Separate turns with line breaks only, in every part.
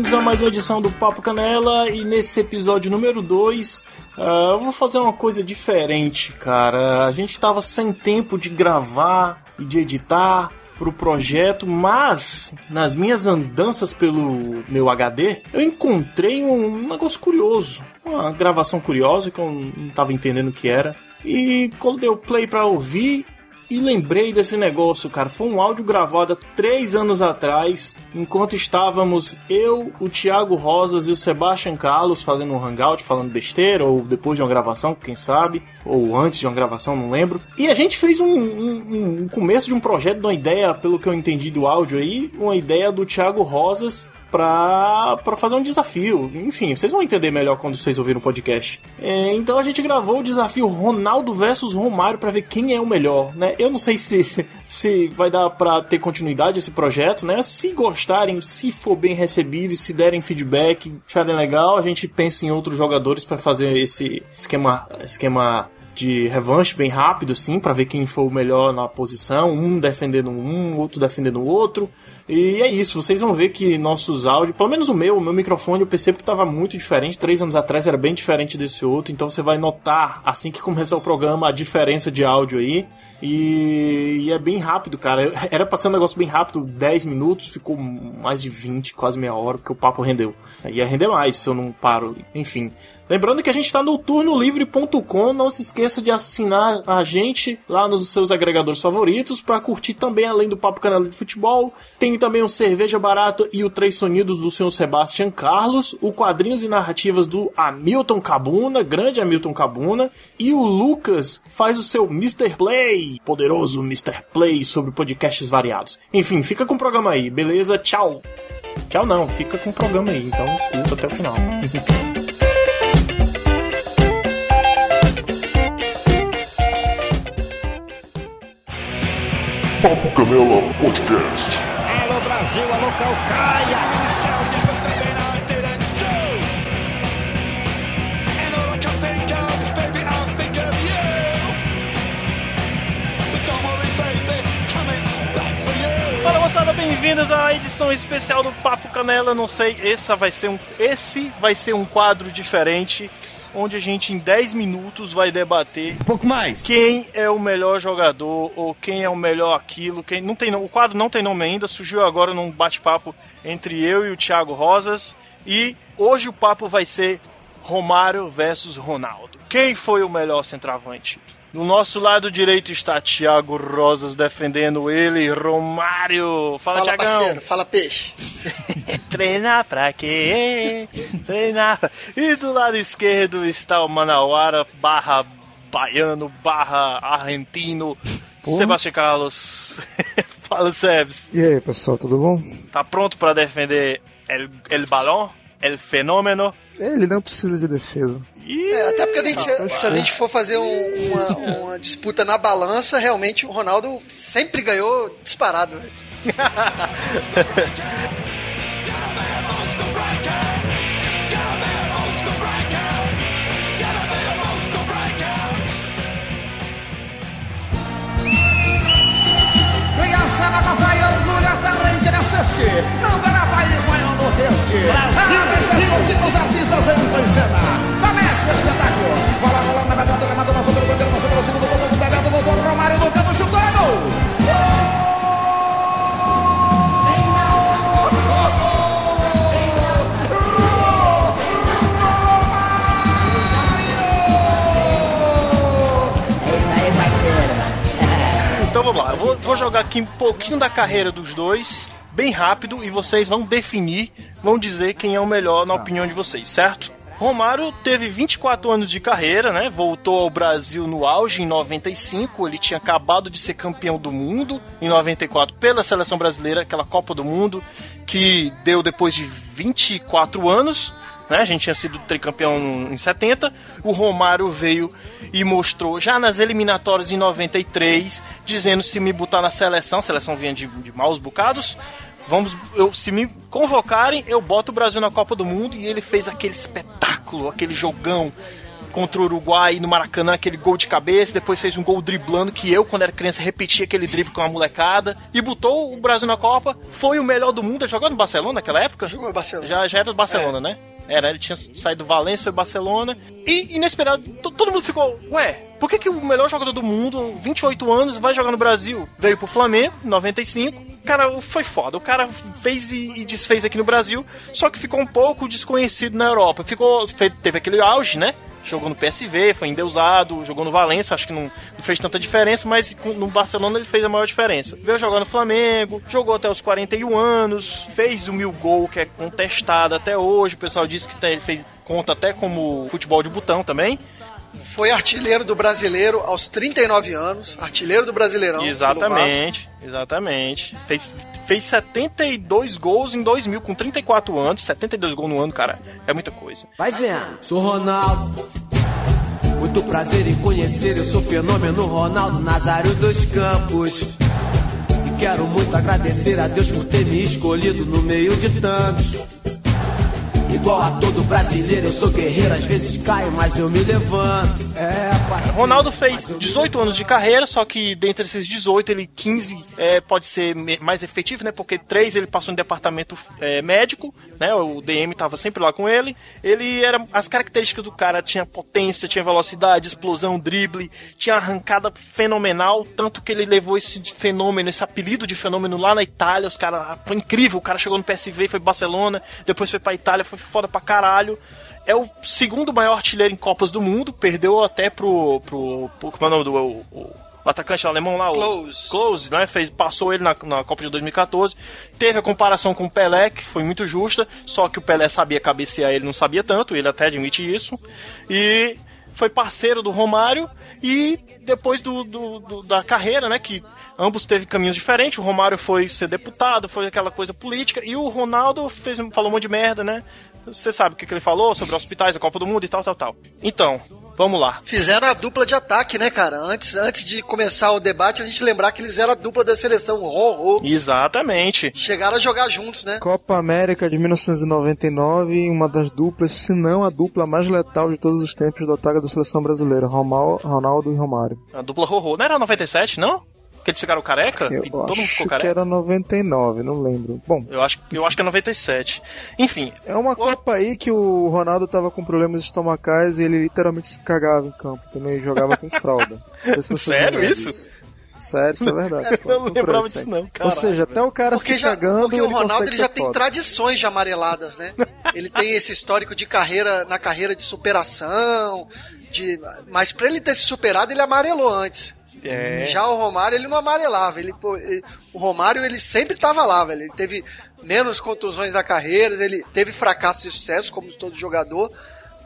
bem-vindos a mais uma edição do Papo Canela e nesse episódio número 2 uh, eu vou fazer uma coisa diferente, cara. A gente tava sem tempo de gravar e de editar pro projeto, mas nas minhas andanças pelo meu HD, eu encontrei um negócio curioso, uma gravação curiosa que eu não tava entendendo o que era. E quando deu play para ouvir, e lembrei desse negócio, cara. Foi um áudio gravado há três anos atrás, enquanto estávamos eu, o Thiago Rosas e o Sebastian Carlos fazendo um hangout, falando besteira, ou depois de uma gravação, quem sabe, ou antes de uma gravação, não lembro. E a gente fez um, um, um começo de um projeto, de uma ideia, pelo que eu entendi do áudio aí, uma ideia do Thiago Rosas pra, pra fazer um desafio. Enfim, vocês vão entender melhor quando vocês ouvirem o podcast. É, então a gente gravou o desafio Ronaldo versus Romário para ver quem é o melhor, né? Eu não sei se, se vai dar pra ter continuidade esse projeto, né? Se gostarem, se for bem recebido, se derem feedback, acharem legal, a gente pensa em outros jogadores para fazer esse esquema, esquema de revanche bem rápido, assim, para ver quem foi o melhor na posição, um defendendo um, outro defendendo o outro. E é isso, vocês vão ver que nossos áudios, pelo menos o meu, o meu microfone, eu percebo que estava muito diferente. Três anos atrás era bem diferente desse outro, então você vai notar assim que começar o programa a diferença de áudio aí. E, e é bem rápido, cara. Era pra ser um negócio bem rápido, 10 minutos, ficou mais de 20, quase meia hora, porque o papo rendeu. Ia render mais se eu não paro. Enfim, Lembrando que a gente está no turnolivre.com. Não se esqueça de assinar a gente lá nos seus agregadores favoritos para curtir também, além do Papo Canal de Futebol. Tem também o Cerveja Barato e o Três Sonidos do senhor Sebastian Carlos. O Quadrinhos e Narrativas do Hamilton Cabuna, grande Hamilton Cabuna. E o Lucas faz o seu Mr. Play, poderoso Mr. Play sobre podcasts variados. Enfim, fica com o programa aí, beleza? Tchau! Tchau não, fica com o programa aí, então escuta até o final.
Papo Canela Podcast.
Alô Brasil, alô Calcaia.
Moçada, bem-vindos à edição especial do Papo Canela. Não sei, essa vai ser um, esse vai ser um quadro diferente onde a gente em 10 minutos vai debater
um pouco mais
quem é o melhor jogador ou quem é o melhor aquilo, quem não tem o quadro não tem nome ainda, surgiu agora num bate-papo entre eu e o Thiago Rosas e hoje o papo vai ser Romário versus Ronaldo. Quem foi o melhor centroavante? Do nosso lado direito está Thiago Rosas defendendo ele, Romário. Fala,
fala
Thiagão.
parceiro, fala peixe.
Treinar pra quê? Treinar. E do lado esquerdo está o Manauara barra baiano barra argentino.
Pô.
Sebastião Carlos. Fala, Sebs.
E aí, pessoal, tudo bom?
Tá pronto para defender el, el balão? El fenômeno?
Ele não precisa de defesa.
É, até porque que ser- se a gente for fazer um- uma, uma disputa na balança, realmente o Ronaldo sempre ganhou disparado.
Criançada assiste. Não maior no teste. Apresenta os artistas entram em cena. Começa o espetáculo. Bola rolando na metade do gramado, passou pelo primeiro, passou pelo segundo, voltou de Bebeto, voltou Romário no canto, chutou e gol.
Então vamos lá, eu vou, vou jogar aqui um pouquinho da carreira dos dois, bem rápido, e vocês vão definir, vão dizer quem é o melhor na opinião de vocês, certo? Romário teve 24 anos de carreira, né? Voltou ao Brasil no auge em 95. Ele tinha acabado de ser campeão do mundo em 94 pela seleção brasileira, aquela Copa do Mundo que deu depois de 24 anos né? A gente tinha sido tricampeão em 70. O Romário veio e mostrou já nas eliminatórias em 93, dizendo se me botar na seleção, a seleção vinha de, de maus bocados. Vamos, eu, se me convocarem, eu boto o Brasil na Copa do Mundo e ele fez aquele espetáculo, aquele jogão contra o Uruguai no Maracanã, aquele gol de cabeça, depois fez um gol driblando que eu, quando era criança, repetia aquele drible com a molecada e botou o Brasil na Copa. Foi o melhor do mundo. Jogou no Barcelona naquela época?
Jogou no Barcelona.
Já, já era do Barcelona, é. né? Era, ele tinha saído do Valência, foi Barcelona. E, inesperado, todo mundo ficou, ué, por que, que o melhor jogador do mundo, 28 anos, vai jogar no Brasil? Veio pro Flamengo, 95. Cara, foi foda. O cara fez e, e desfez aqui no Brasil, só que ficou um pouco desconhecido na Europa. Ficou, teve aquele auge, né? Jogou no PSV, foi endeusado, jogou no Valência, acho que não, não, fez tanta diferença, mas no Barcelona ele fez a maior diferença. Veio jogar no Flamengo, jogou até os 41 anos, fez o mil gol que é contestado até hoje, o pessoal disse que ele fez conta até como futebol de botão também.
Foi artilheiro do brasileiro aos 39 anos, artilheiro do Brasileirão.
Exatamente, exatamente. Fez, fez 72 gols em 2000 com 34 anos. 72 gols no ano, cara, é muita coisa.
Vai vendo. Sou Ronaldo. Muito prazer em conhecer, eu sou fenômeno Ronaldo Nazário dos Campos. E quero muito agradecer a Deus por ter me escolhido no meio de tantos. Igual a todo brasileiro, eu sou guerreiro, às vezes caio, mas eu me levanto. É,
Ronaldo fez 18 anos de carreira, só que dentre esses 18, ele 15 é, pode ser mais efetivo, né? Porque 3 ele passou em departamento é, médico, né? O DM estava sempre lá com ele. Ele era. As características do cara tinha potência, tinha velocidade, explosão, drible, tinha arrancada fenomenal, tanto que ele levou esse fenômeno, esse apelido de fenômeno lá na Itália. Os cara, foi incrível, o cara chegou no PSV, foi Barcelona, depois foi pra Itália, foi foda pra caralho. É o segundo maior artilheiro em Copas do Mundo, perdeu até pro. pro, pro como é o nome do. O, o, o atacante alemão lá,
Close.
o Close, né? Fez, passou ele na, na Copa de 2014. Teve a comparação com o Pelé, que foi muito justa, só que o Pelé sabia cabecear, ele não sabia tanto, ele até admite isso. E foi parceiro do Romário e depois do, do, do, da carreira, né, que ambos teve caminhos diferentes. O Romário foi ser deputado, foi aquela coisa política, e o Ronaldo fez, falou um monte de merda, né? Você sabe o que, que ele falou sobre hospitais, a Copa do Mundo e tal, tal, tal. Então, Vamos lá.
Fizeram a dupla de ataque, né, cara? Antes, antes de começar o debate, a gente lembrar que eles eram a dupla da seleção.
Exatamente.
Chegaram a jogar juntos, né?
Copa América de 1999, uma das duplas, se não a dupla mais letal de todos os tempos do ataque da seleção brasileira. Ronaldo e Romário.
A dupla Rorô. Não era 97, não? Que eles ficaram careca?
Eu
e
todo mundo ficou careca? que era 99, não lembro. Bom,
eu acho, eu acho que é 97. Enfim.
É uma o... Copa aí que o Ronaldo tava com problemas estomacais e ele literalmente se cagava em campo. Também jogava com fralda.
Se Sério isso?
Sério, isso é verdade.
eu não lembrava disso não,
Ou seja, até o cara porque se já, cagando,
Porque o Ronaldo
ele
já tem
foda.
tradições de amareladas, né? ele tem esse histórico de carreira, na carreira de superação, de... mas pra ele ter se superado, ele amarelou antes.
É.
Já o Romário, ele não amarelava. Ele, pô, ele, o Romário, ele sempre estava lá, velho. Ele teve menos contusões da carreira, ele teve fracasso de sucesso, como todo jogador,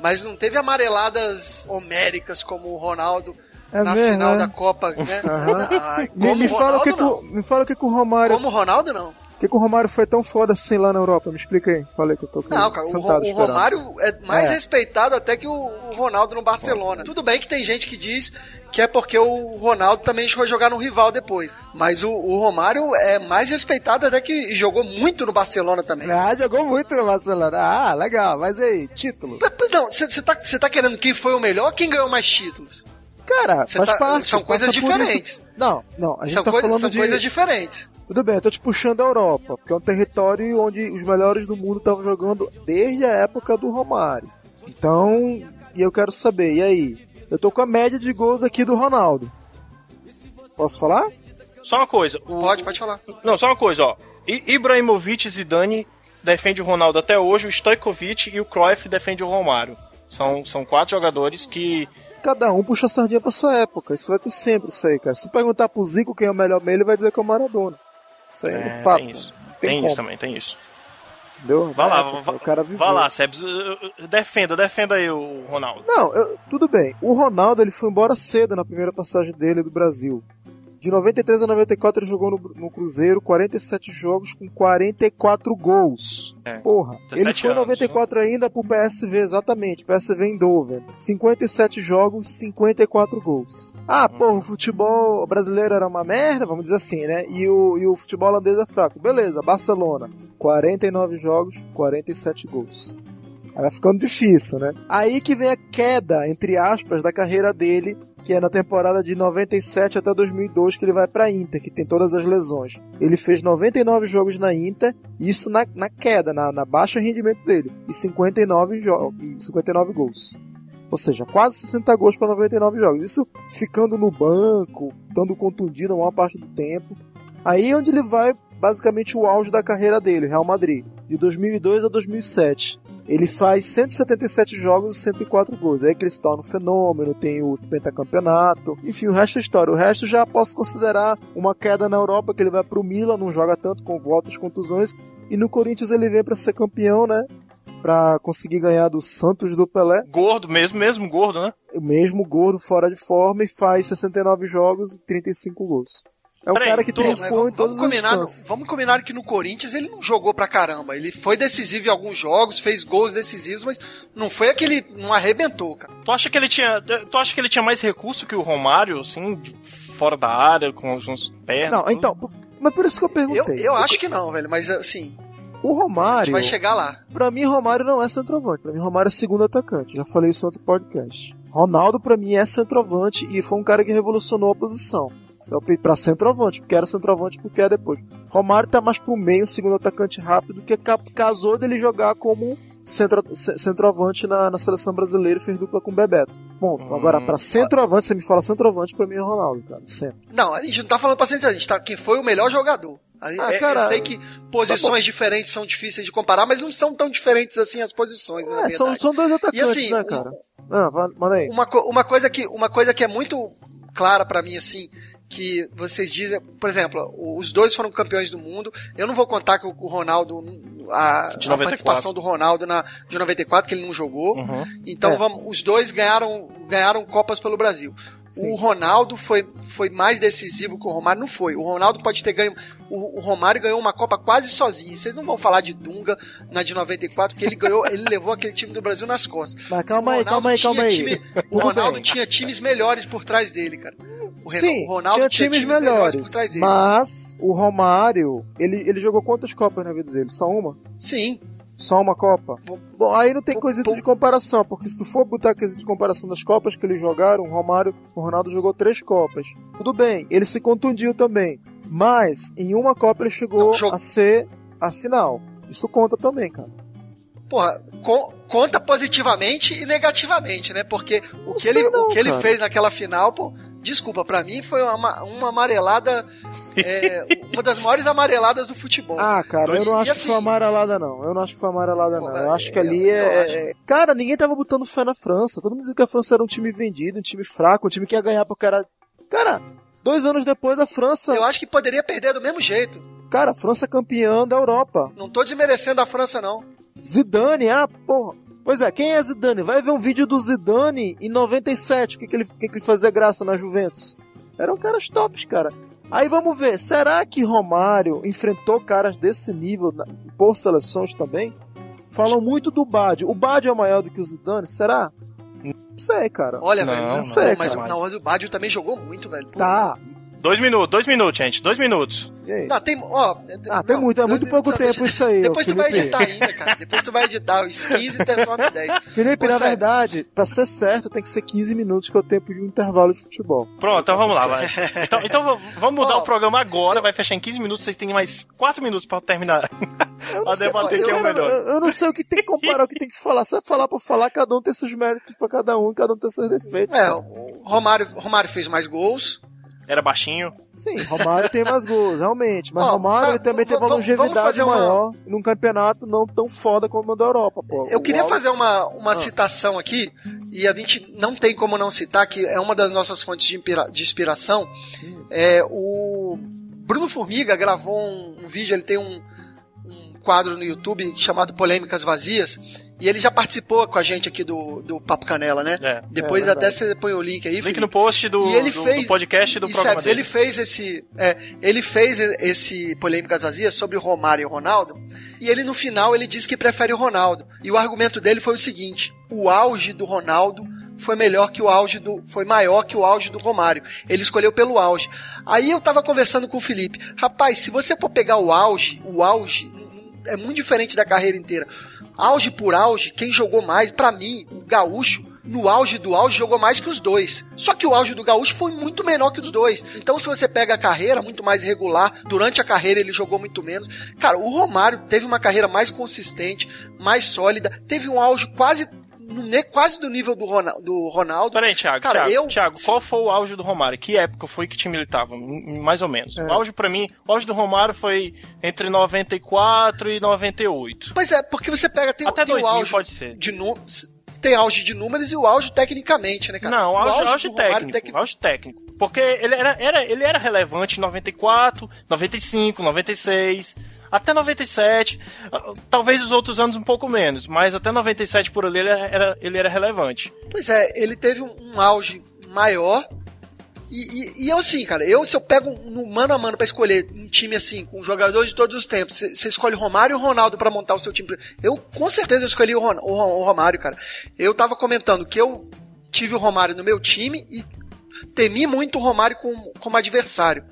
mas não teve amareladas homéricas como o Ronaldo
é
na
mesmo,
final
é?
da Copa, né?
Ah, me, me, fala que que, me fala o que, que o Romário.
Como o Ronaldo, não.
Por que, que o Romário foi tão foda assim lá na Europa? Me explica aí. Falei que eu tô com
Não, cara, o, o Romário é mais é. respeitado até que o, o Ronaldo no Barcelona. Tudo bem que tem gente que diz que é porque o Ronaldo também foi jogar no rival depois. Mas o, o, Romário é mais respeitado até que jogou muito no Barcelona também.
Ah, jogou muito no Barcelona. Ah, legal. Mas aí, título?
Não, você tá, tá querendo quem foi o melhor quem ganhou mais títulos?
Cara, Cê faz
tá,
parte.
São coisas diferentes.
Não, não, a gente
são
tá
coisa,
falando
são
de...
coisas diferentes.
Tudo bem, eu tô te puxando a Europa, porque é um território onde os melhores do mundo estavam jogando desde a época do Romário. Então, e eu quero saber, e aí? Eu tô com a média de gols aqui do Ronaldo. Posso falar?
Só uma coisa.
O... Pode, pode falar.
Não, só uma coisa, ó. Ibrahimovic e Zidane defende o Ronaldo até hoje, o Stojkovic e o Cruyff defende o Romário. São, são quatro jogadores que
cada um puxa a sardinha pra sua época. Isso vai ter sempre isso aí, cara. Se tu perguntar pro Zico quem é o melhor meio, ele vai dizer que é o Maradona. Isso aí é, é fato.
Tem isso, tem, tem isso também, tem isso.
Entendeu?
Vai lá, época, vai, o cara viveu. vai lá, Sebs, defenda, defenda aí o Ronaldo.
Não, eu, tudo bem. O Ronaldo ele foi embora cedo na primeira passagem dele do Brasil. De 93 a 94 ele jogou no, no Cruzeiro, 47 jogos com 44 gols. É. Porra. Ele foi em 94 anos, ainda pro PSV, exatamente. PSV em Dover. 57 jogos, 54 gols. Ah, hum. porra, o futebol brasileiro era uma merda, vamos dizer assim, né? E o, e o futebol holandês é fraco. Beleza, Barcelona. 49 jogos, 47 gols. Aí vai ficando difícil, né? Aí que vem a queda, entre aspas, da carreira dele, que é na temporada de 97 até 2002 que ele vai pra Inter, que tem todas as lesões. Ele fez 99 jogos na Inter, isso na, na queda, na, na baixa rendimento dele, e 59, jogos, 59 gols. Ou seja, quase 60 gols para 99 jogos. Isso ficando no banco, estando contundido a maior parte do tempo. Aí é onde ele vai basicamente o auge da carreira dele, Real Madrid, de 2002 a 2007. Ele faz 177 jogos e 104 gols. É aí que ele se torna um fenômeno, tem o pentacampeonato. Enfim, o resto é história. O resto já posso considerar uma queda na Europa, que ele vai pro Milan, não joga tanto com voltas, contusões. E no Corinthians ele vem para ser campeão, né? Pra conseguir ganhar do Santos do Pelé.
Gordo mesmo, mesmo gordo, né?
O mesmo gordo, fora de forma, e faz 69 jogos e 35 gols. É um
Peraí,
cara que
tu-
triunfou em todas
vamos
as
combinar,
instâncias.
vamos combinar que no Corinthians ele não jogou pra caramba. Ele foi decisivo em alguns jogos, fez gols decisivos, mas não foi aquele. não arrebentou, cara.
Tu acha que ele tinha. Tu acha que ele tinha mais recurso que o Romário, assim, fora da área, com os uns pernas?
Não,
tudo?
então, mas por isso que eu
Eu,
perguntei.
eu acho que não, velho, mas assim,
O
a gente
Romário,
vai chegar lá.
pra mim, Romário não é centroavante. Pra mim, Romário é segundo atacante. Já falei isso no outro podcast. Ronaldo, pra mim, é centroavante e foi um cara que revolucionou a posição. Pe- Pra centroavante, porque era centroavante porque é depois. Romário tá mais pro meio, segundo atacante rápido, que ca- casou dele jogar como centro, ce- centroavante na, na seleção brasileira e fez dupla com o Bebeto. Bom,
Hum.
agora pra centroavante, você me fala centroavante, pra mim é Ronaldo, cara. Sempre.
Não, a gente não tá falando pra centro, a gente tá quem foi o melhor jogador.
Ah,
é-
cara,
eu sei que posições diferentes são difíceis de comparar, mas não são tão diferentes assim as posições, né,
É, são, são dois atacantes,
assim,
né,
um-
cara? Ah, vai- manda aí.
uma, uma coisa que uma coisa que é muito clara pra mim assim que vocês dizem, por exemplo, os dois foram campeões do mundo. Eu não vou contar que o Ronaldo a,
De
a
94.
participação do Ronaldo na de 94 que ele não jogou.
Uhum.
Então
É.
vamos, os dois ganharam ganharam copas pelo Brasil.
Sim.
O Ronaldo foi, foi mais decisivo que o Romário, não foi. O Ronaldo pode ter ganho. O, o Romário ganhou uma Copa quase sozinho. Vocês não vão falar de Dunga na de 94, porque ele ganhou, ele levou aquele time do Brasil nas costas.
Mas calma
O
aí,
Ronaldo
calma aí, calma
tinha
aí.
time- o Ronaldo
bem.
tinha times melhores por trás dele, cara. O
Sim,
Ronaldo
tinha times melhores.
dele.
Mas o Romário, ele, ele jogou quantas Copas na vida dele? Só uma?
Sim.
Só uma Copa?
Bom,
aí não tem
bom.
de comparação, porque se tu for botar quesito de comparação das Copas que eles jogaram, o Romário, o Ronaldo jogou três Copas. Tudo bem, ele se contundiu também. Mas em uma Copa ele chegou
Não,
a ser a final. Isso conta também, cara.
Porra, co- conta positivamente e negativamente, né? Porque o que ele,
não,
o que ele fez naquela final, pô, desculpa, pra mim foi uma, uma amarelada, é, uma das maiores amareladas do futebol.
Ah, cara,
Dois-
eu não acho que
assim-
foi amarelada, não. Eu não acho que foi amarelada, não. Eu acho que ali é. é- Cara, ninguém tava botando fé na França. Todo mundo dizia que a França era um time vendido, um time fraco, um time que ia ganhar porque era. Cara, dois anos depois a França.
Eu acho que poderia perder do mesmo jeito.
Cara, a França é campeã da Europa.
Não tô desmerecendo a França, não.
Zidane, ah, porra. Pois é, quem é Zidane? Vai ver um vídeo do Zidane em 97. O que, que, ele, que, que ele fazia graça na Juventus? Eram caras tops, cara. Aí vamos ver, será que Romário enfrentou caras desse nível na- por seleções também? Falam muito do Badio. O Badio é maior do que o Zidane? Será? Não sei, cara.
Olha,
Não,
velho,
não,
não,
sei,
mas
cara.
não, mas o Badio também jogou muito, velho. Pô,
Tá.
Dois minutos, dois minutos, gente. Dois minutos.
E aí?
Não, tem, ó,
Ah, tem
não,
muito, é muito pouco tempo
deixa-
isso aí,
Depois tu vai editar ainda, cara. Depois tu vai editar os 15 e transforma em 10.
Felipe,
Pô,
na verdade, pra ser certo, tem que ser 15 minutos, que é o tempo de um intervalo de futebol.
Pronto, então vamos lá, vai. Então, então vamos mudar
Ó,
o programa agora, vai fechar em 15 minutos, vocês têm mais 4 minutos pra terminar.
Eu
Pra
sei,
debater
eu,
quem é o melhor.
Eu, eu não sei o que tem que comparar, o que tem que falar. Se é falar por falar, cada um tem seus méritos pra cada um, cada um tem seus defeitos.
É, o Romário, Romário fez mais gols.
Era baixinho.
Sim, Romário tem mais gols, realmente. Mas
Ó,
Romário
tá,
também tem uma longevidade
uma-
maior num campeonato não tão foda como o da Europa, pô.
Eu queria
O-
fazer uma, uma
Ah.
citação aqui, e a gente não tem como não citar, que é uma das nossas fontes de, inspira- de inspiração. É, o Bruno Formiga gravou um, um vídeo, ele tem um, um quadro no YouTube chamado Polêmicas Vazias, e ele já participou com a gente aqui do, do Papo Canela, né?
É.
Depois
É
até você põe o link aí,
Link
Felipe.
no post do,
E ele
do,
fez-
do podcast do
E,
programa
Sebs,
dele.
ele fez esse é, ele fez esse polêmicas vazias sobre o Romário e o Ronaldo e ele no final ele disse que prefere o Ronaldo e o argumento dele foi o seguinte o auge do Ronaldo foi melhor que o auge do foi maior que o auge do Romário ele escolheu pelo auge aí eu tava conversando com o Felipe rapaz se você for pegar o auge o auge é muito diferente da carreira inteira. Auge por auge, quem jogou mais, para mim, o Gaúcho, no auge do auge, jogou mais que os dois. Só que o auge do Gaúcho foi muito menor que os dois. Então, se você pega a carreira, muito mais regular, durante a carreira ele jogou muito menos. Cara, o Romário teve uma carreira mais consistente, mais sólida, teve um auge quase quase do nível do Ronaldo. Do Ronaldo.
Peraí, Thiago, Cara, Thiago, eu... Thiago, qual foi o auge do Romário? Que época foi que time ele tava? Mais ou menos. É. O auge para mim, o auge do Romário foi entre 94 e 98.
Pois é, porque você pega tem,
Até
tem
2000
o auge
pode ser.
de números tem auge de números e o auge tecnicamente, né, cara?
Não, o auge, o auge, auge técnico, tec... auge técnico. Porque ele era, era, ele era relevante em 94, 95, 96 até 97, talvez os outros anos um pouco menos, mas até 97 por ali ele era, ele era relevante.
Pois é, ele teve um auge maior. E, e, e eu assim, cara, eu se eu pego no mano a mano para escolher um time assim, com jogadores de todos os tempos, você escolhe Romário ou Ronaldo para montar o seu time. Eu com certeza eu escolhi o, Ron, o, o Romário, cara. Eu tava comentando que eu tive o Romário no meu time e temi muito o Romário como, como adversário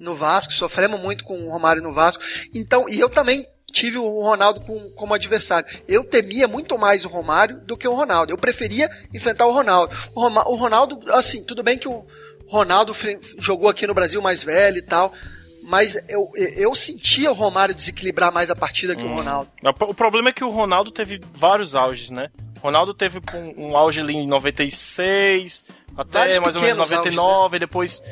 no Vasco, sofremos muito com o Romário no Vasco. Então, e eu também tive o Ronaldo com, como adversário. Eu temia muito mais o Romário do que o Ronaldo. Eu preferia enfrentar o Ronaldo. O Ronaldo, assim, tudo bem que o Ronaldo jogou aqui no Brasil mais velho e tal, mas eu, eu sentia o Romário desequilibrar mais a partida que hum. o Ronaldo.
O problema é que o Ronaldo teve vários auges, né? Ronaldo teve um, um auge ali em 96, até Vários mais ou menos 99, auges, né? depois.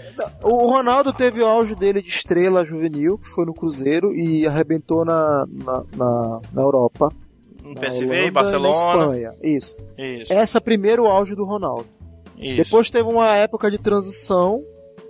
O Ronaldo teve o auge dele de estrela juvenil, que foi no Cruzeiro, e arrebentou na, na, na, na Europa.
No PSV, Holanda, Barcelona.
Na Espanha, isso. isso. Essa é primeiro auge do Ronaldo. Isso. Depois teve uma época de transição.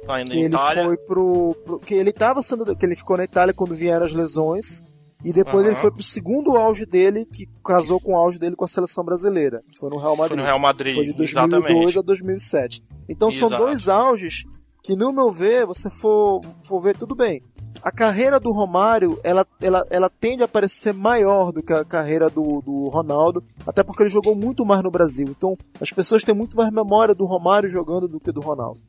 Tá
que ele
Itália.
foi pro, pro. que ele tava sendo. que ele ficou na Itália quando vieram as lesões. E depois uhum. ele foi pro segundo auge dele, que casou com o auge dele com a seleção brasileira. Que foi no Real Madrid. Foi
no Real Madrid.
Foi de 2002 exatamente. a 2007. Então Exato. são dois auges que, no meu ver, você for, for ver tudo bem. A carreira do Romário, ela, ela, ela tende a parecer maior do que a carreira do, do Ronaldo, até porque ele jogou muito mais no Brasil. Então, as pessoas têm muito mais memória do Romário jogando do que do Ronaldo.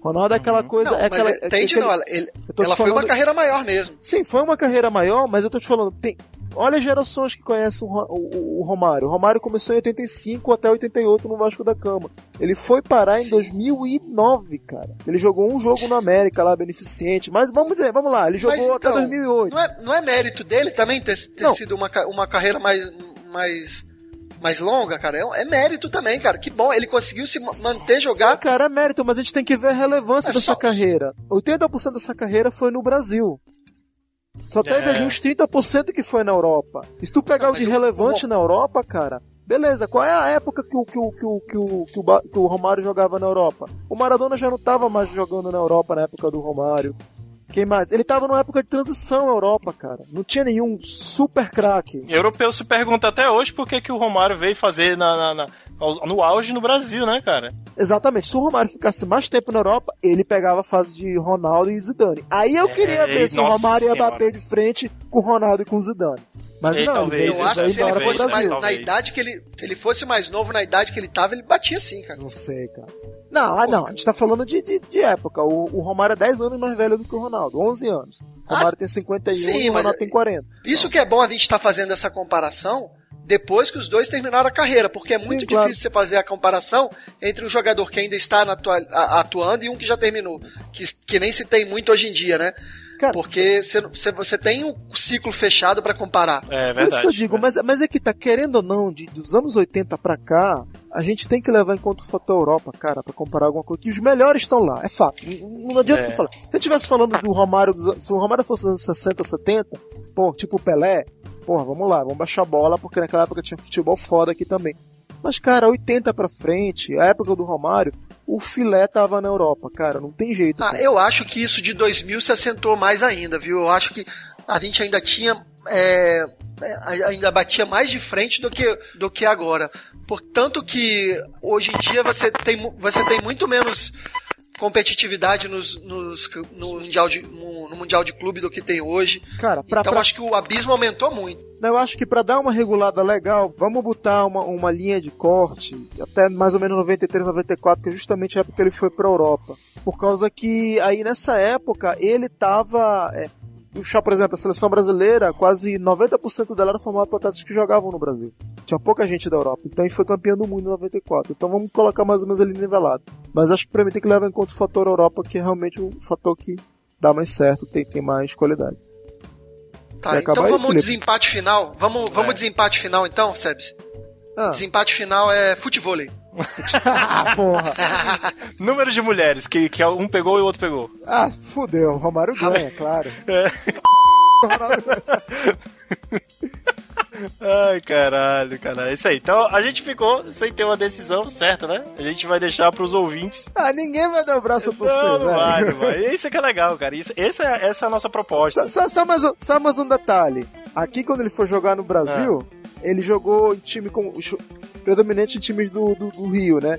Ronaldo é aquela uhum. coisa.
Não,
é aquela,
é entende,
aquele,
não. Ela, ele, ela foi uma carreira maior mesmo.
Sim, foi uma carreira maior, mas eu tô te falando, tem, olha as gerações que conhecem o, o, o, Romário. O Romário começou em 85 até 88 no Vasco da Cama. Ele foi parar em Sim. 2009, cara. Ele jogou um jogo no América lá, beneficente. Mas vamos dizer, vamos lá, ele jogou mas, até então, 2008.
Não é, não é mérito dele também ter, ter sido uma, uma carreira mais. mais mais longa, cara, é, é, mérito também, cara. Que bom, ele conseguiu se manter jogar. Sim,
cara, é mérito, mas a gente tem que ver a relevância é, dessa só... carreira. 80% dessa carreira foi no Brasil. Só teve é. ali uns 30% que foi na Europa. E se tu pegar Não, o de relevante o... na Europa, cara, beleza, qual é a época que o, que o, que o, que o, que o, que o Romário jogava na Europa? O Maradona já não estava mais jogando na Europa na época do Romário. Quem mais? Ele tava numa época de transição na Europa, cara. Não tinha nenhum super craque.
Europeu se pergunta até hoje por que, que o Romário veio fazer na, na, na, no auge no Brasil, né, cara?
Exatamente. Se o Romário ficasse mais tempo na Europa, ele pegava a fase de Ronaldo e Zidane. Aí eu é, queria ver se o Romário ia senhora. bater de frente com o Ronaldo e com o Zidane. Mas não,
talvez,
eu acho que se ele fosse mais, na idade que ele, ele fosse mais novo, na idade que ele tava, ele batia sim, cara.
Não sei, cara. Não, ah, não, a gente tá falando de, de, de época. O, o, Romário é 10 anos mais velho do que o Ronaldo, 11 anos. O Romário ah, tem 51 sim, e o Ronaldo tem 40.
Isso que é bom a gente estar tá fazendo essa comparação depois que os dois terminaram a carreira, porque é muito sim, difícil claro. você fazer a comparação entre um jogador que ainda está atuando e um que já terminou, que, que nem se tem muito hoje em dia, né? Cara, Porque você, você tem um ciclo fechado para comparar.
É verdade. Por
isso que eu digo, mas, mas é que tá querendo ou não, de, dos anos 80 para cá, a gente tem que levar em conta o fator Europa, cara, para comparar alguma coisa. Que os melhores estão lá, é fato. Não, adianta é. tu falar. Se eu estivesse falando do Romário, se o Romário fosse nos anos 60, 70, pô, tipo o Pelé, porra, vamos lá, vamos baixar a bola, porque naquela época tinha futebol foda aqui também. Mas, cara, 80 pra frente, a época do Romário, o filé tava na Europa, cara, não tem jeito.
Ah, eu acho que isso de 2000 se assentou mais ainda, viu? Eu acho que a gente ainda tinha. É, é ainda batia mais de frente do que, do que agora. Portanto que hoje em dia você tem, você tem muito menos competitividade nos, nos, no, mundial de, no Mundial de Clube do que tem hoje.
Cara, pra,
então
pra...
acho que o abismo aumentou muito.
Eu acho que para dar uma regulada legal, vamos botar uma, uma linha de corte até mais ou menos 93, 94, que é justamente a época que ele foi para Europa. Por causa que aí nessa época ele tava. É, puxar, por exemplo, a seleção brasileira, quase 90% dela era formada por atletas que jogavam no Brasil. Tinha pouca gente da Europa. Então ele foi campeão do mundo em 94. Então vamos colocar mais ou menos ali nivelado. Mas acho que pra mim tem que levar em conta o fator Europa, que é realmente o fator que dá mais certo, tem, tem mais qualidade.
Tá, então vamos aí, desempate final. Vamos, vamos é. desempate final então, Sebs? Ah. Desempate final é futevôlei.
ah, porra. Número de mulheres que, que um pegou e o outro pegou.
Ah, fudeu. O Romário ganha, claro. É.
Ai, caralho, caralho. É isso aí. Então a gente ficou sem ter uma decisão certa, né? A gente vai deixar pros ouvintes.
Ah, ninguém vai dar o braço a torcer,
não, não vai, não vai. Isso é que é legal, cara. Isso, essa, é, essa é a nossa proposta.
Só, só, mais, um, só mais um detalhe. Aqui, quando ele for jogar no Brasil, ah. ele jogou em time com. predominante em times do, do, do Rio, né?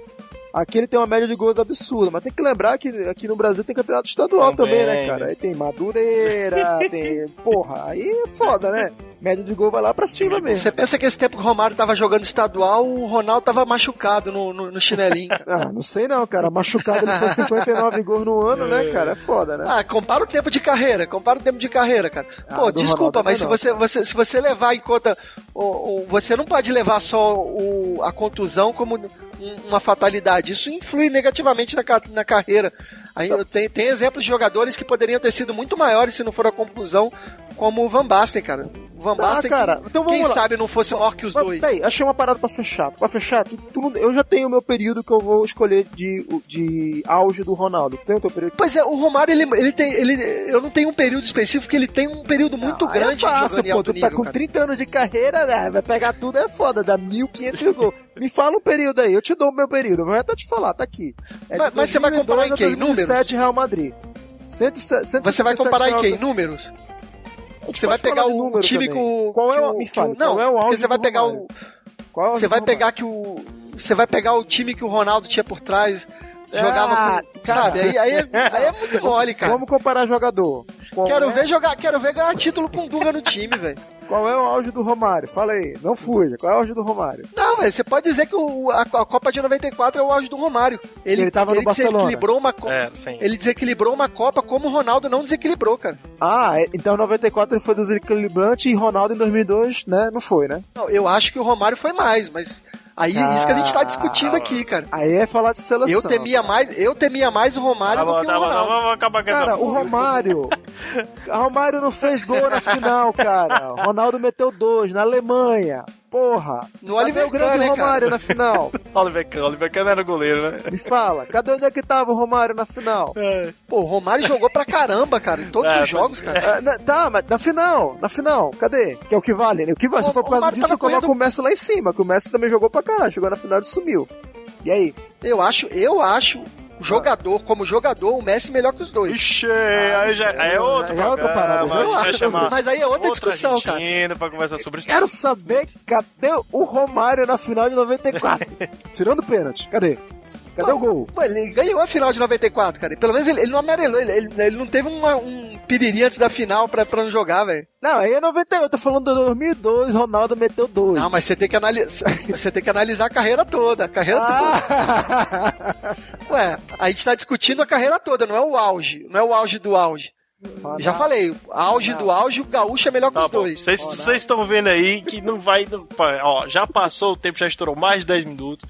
Aqui ele tem uma média de gols absurda, mas tem que lembrar que aqui no Brasil tem campeonato estadual também, também né, cara? Aí tem Madureira, tem. Porra, aí é foda, né? média de gol vai lá pra cima mesmo.
Você pensa que esse tempo que o Romário tava jogando estadual, o Ronaldo tava machucado no, no, no chinelinho.
ah, não sei não, cara. Machucado ele fez 59 gols no ano, né, cara? É foda, né?
Ah, compara o tempo de carreira, compara o tempo de carreira, cara. Ah, Pô, desculpa, mas se você, você, se você levar em conta. O, o, você não pode levar só o, a contusão como uma fatalidade. Isso influi negativamente na, na carreira. Aí tem, tem exemplos de jogadores que poderiam ter sido muito maiores se não for a conclusão, como o Van Basten, cara. Van tá, Basten, cara. Então vamos quem lá. sabe não fosse maior que os mas, dois.
Peraí, achei uma parada pra fechar. Pra fechar, tu, tu, eu já tenho o meu período que eu vou escolher de, de auge do Ronaldo. Tem o teu período?
Pois é, o Romário, ele, ele tem. Ele, eu não tenho um período específico, ele tem um período muito ah, grande.
É fácil, pô. Tu tá nível, com cara. 30 anos de carreira, né? Vai pegar tudo, é foda, dá 1.500 gols. Me fala um período aí, eu te dou o meu período. Vou até te falar, tá aqui.
É mas, mas você vai comparar em quem? Números?
Real Madrid.
100, você vai comparar em quem? Números? Você vai pegar o time também. com.
Qual é o. Me fala,
não,
é o
auge você vai pegar o. Qual é o você vai pegar que o. Você vai pegar o time que o Ronaldo tinha por trás. Jogava ah, com, cara. sabe? Aí, aí, é, aí é muito mole, cara.
Vamos comparar jogador.
Quero é? ver jogar, quero ver ganhar título com o Dunga no time, velho.
Qual é o auge do Romário? Fala aí, não fuja. Qual é o auge do Romário?
Não, velho, você pode dizer que o, a, a, Copa de 94 é o auge do Romário. Ele,
ele tava ele no Barcelona.
Desequilibrou uma é, ele desequilibrou uma Copa como o Ronaldo não desequilibrou, cara.
Ah, é, então em 94 ele foi desequilibrante e Ronaldo em 2002, né? Não foi, né?
Não, eu acho que o Romário foi mais, mas Aí ah, isso que a gente tá discutindo aqui, cara.
Aí é falar de seleção.
Eu temia mais, eu temia mais o Romário tá do que tá o Ronaldo. Bom,
vamos acabar com essa
Cara, o Romário. o Romário não fez gol na final, cara. O Ronaldo meteu dois na Alemanha. Porra!
No Oliver
o grande
né,
Romário na final?
Oliver Kahn, Oliver Kahn era goleiro, né?
Me fala, cadê onde é que tava o Romário na final?
É. Pô, o Romário jogou pra caramba, cara, em todos é, os jogos, cara.
É, na, tá, mas na final, na final, cadê? Que é o que vale, né? O que vale, se for por causa disso, coloca correndo... o Messi lá em cima, que o Messi também jogou pra caralho, chegou na final e sumiu. E aí?
Eu acho, eu acho jogador, como jogador, o Messi melhor que os dois.
Ixi, ah, aí já é outro,
é outra parada.
Mas aí é outra, outra discussão, cara.
Pra conversar sobre
Quero saber cadê o Romário na final de 94? Tirando o pênalti, cadê? Cadê o gol?
Pô, ele ganhou a final de 94, cara. Pelo menos ele, ele não amarelou, ele, ele, ele não teve uma, um piriri antes da final pra, pra não jogar, velho.
Não, aí é 98, eu tô falando de 2002, Ronaldo meteu dois.
Não, mas você tem que analisar, você tem que analisar a carreira toda, a carreira ah. toda. Ué, a gente tá discutindo a carreira toda, não é o auge, não é o auge do auge. Já falei, auge do auge, o gaúcho é melhor que tá os bom. dois.
Vocês estão vendo aí que não vai. Ó, já passou o tempo, já estourou mais de 10 minutos.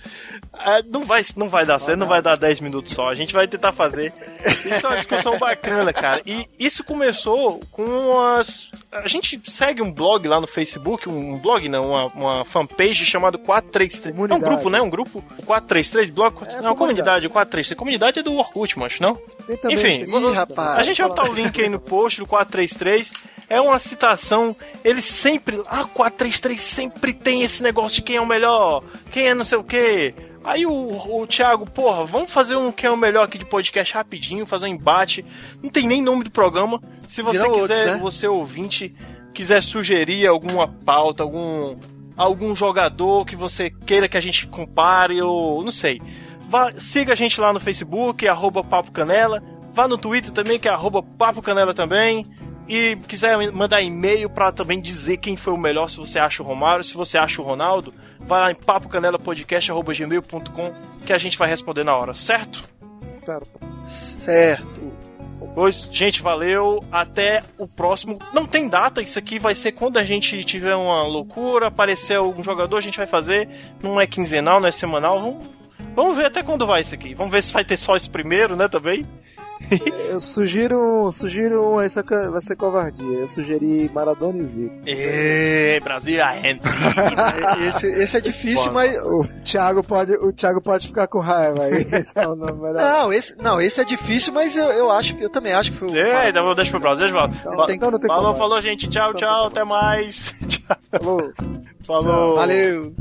É, não, vai, não vai dar certo, não vai dar 10 minutos só. A gente vai tentar fazer. Isso é uma discussão bacana, cara. E isso começou com as. A gente segue um blog lá no Facebook, um blog não, uma, uma fanpage chamado 433. Comunidade. É um grupo, né? Um grupo. 433 blog. É, não, comunidade, 433. Comunidade é do Orkut, acho, não? Enfim, Ih, rapaz, a gente vai botar o link aí no post do 433 é uma citação. Ele sempre. Ah, 433 sempre tem esse negócio de quem é o melhor, quem é não sei o quê. Aí o, o Thiago, porra, vamos fazer um que é o melhor aqui de podcast rapidinho, fazer um embate. Não tem nem nome do programa. Se você Vira quiser, outros, né? você ouvinte, quiser sugerir alguma pauta, algum algum jogador que você queira que a gente compare ou não sei. Vá, siga a gente lá no Facebook, arroba Papo Canela. Vá no Twitter também, que é arroba Papo Canela também. E quiser mandar e-mail para também dizer quem foi o melhor, se você acha o Romário, se você acha o Ronaldo, vai lá em papocanelapodcast.gmail.com que a gente vai responder na hora, certo?
Certo.
Certo.
Pois, gente, valeu. Até o próximo. Não tem data, isso aqui vai ser quando a gente tiver uma loucura, aparecer algum jogador, a gente vai fazer. Não é quinzenal, não é semanal. Vamos, vamos ver até quando vai isso aqui. Vamos ver se vai ter só esse primeiro, né, também.
Eu sugiro, sugiro, essa vai ser covardia. Eu sugeri Maradona e Zico.
Ê, Brasil, a
esse, esse é difícil, Bom, mas
o Thiago pode, o Thiago pode ficar com raiva aí.
Então, não, não, esse, não, esse é difícil, mas eu, eu acho que eu também acho que foi.
É, então deixa pro Brasil, Valdo. Então, então não tem falou, falou, gente. Tchau, então, tchau, até mais. Tchau.
Falou.
Falou.
Valeu.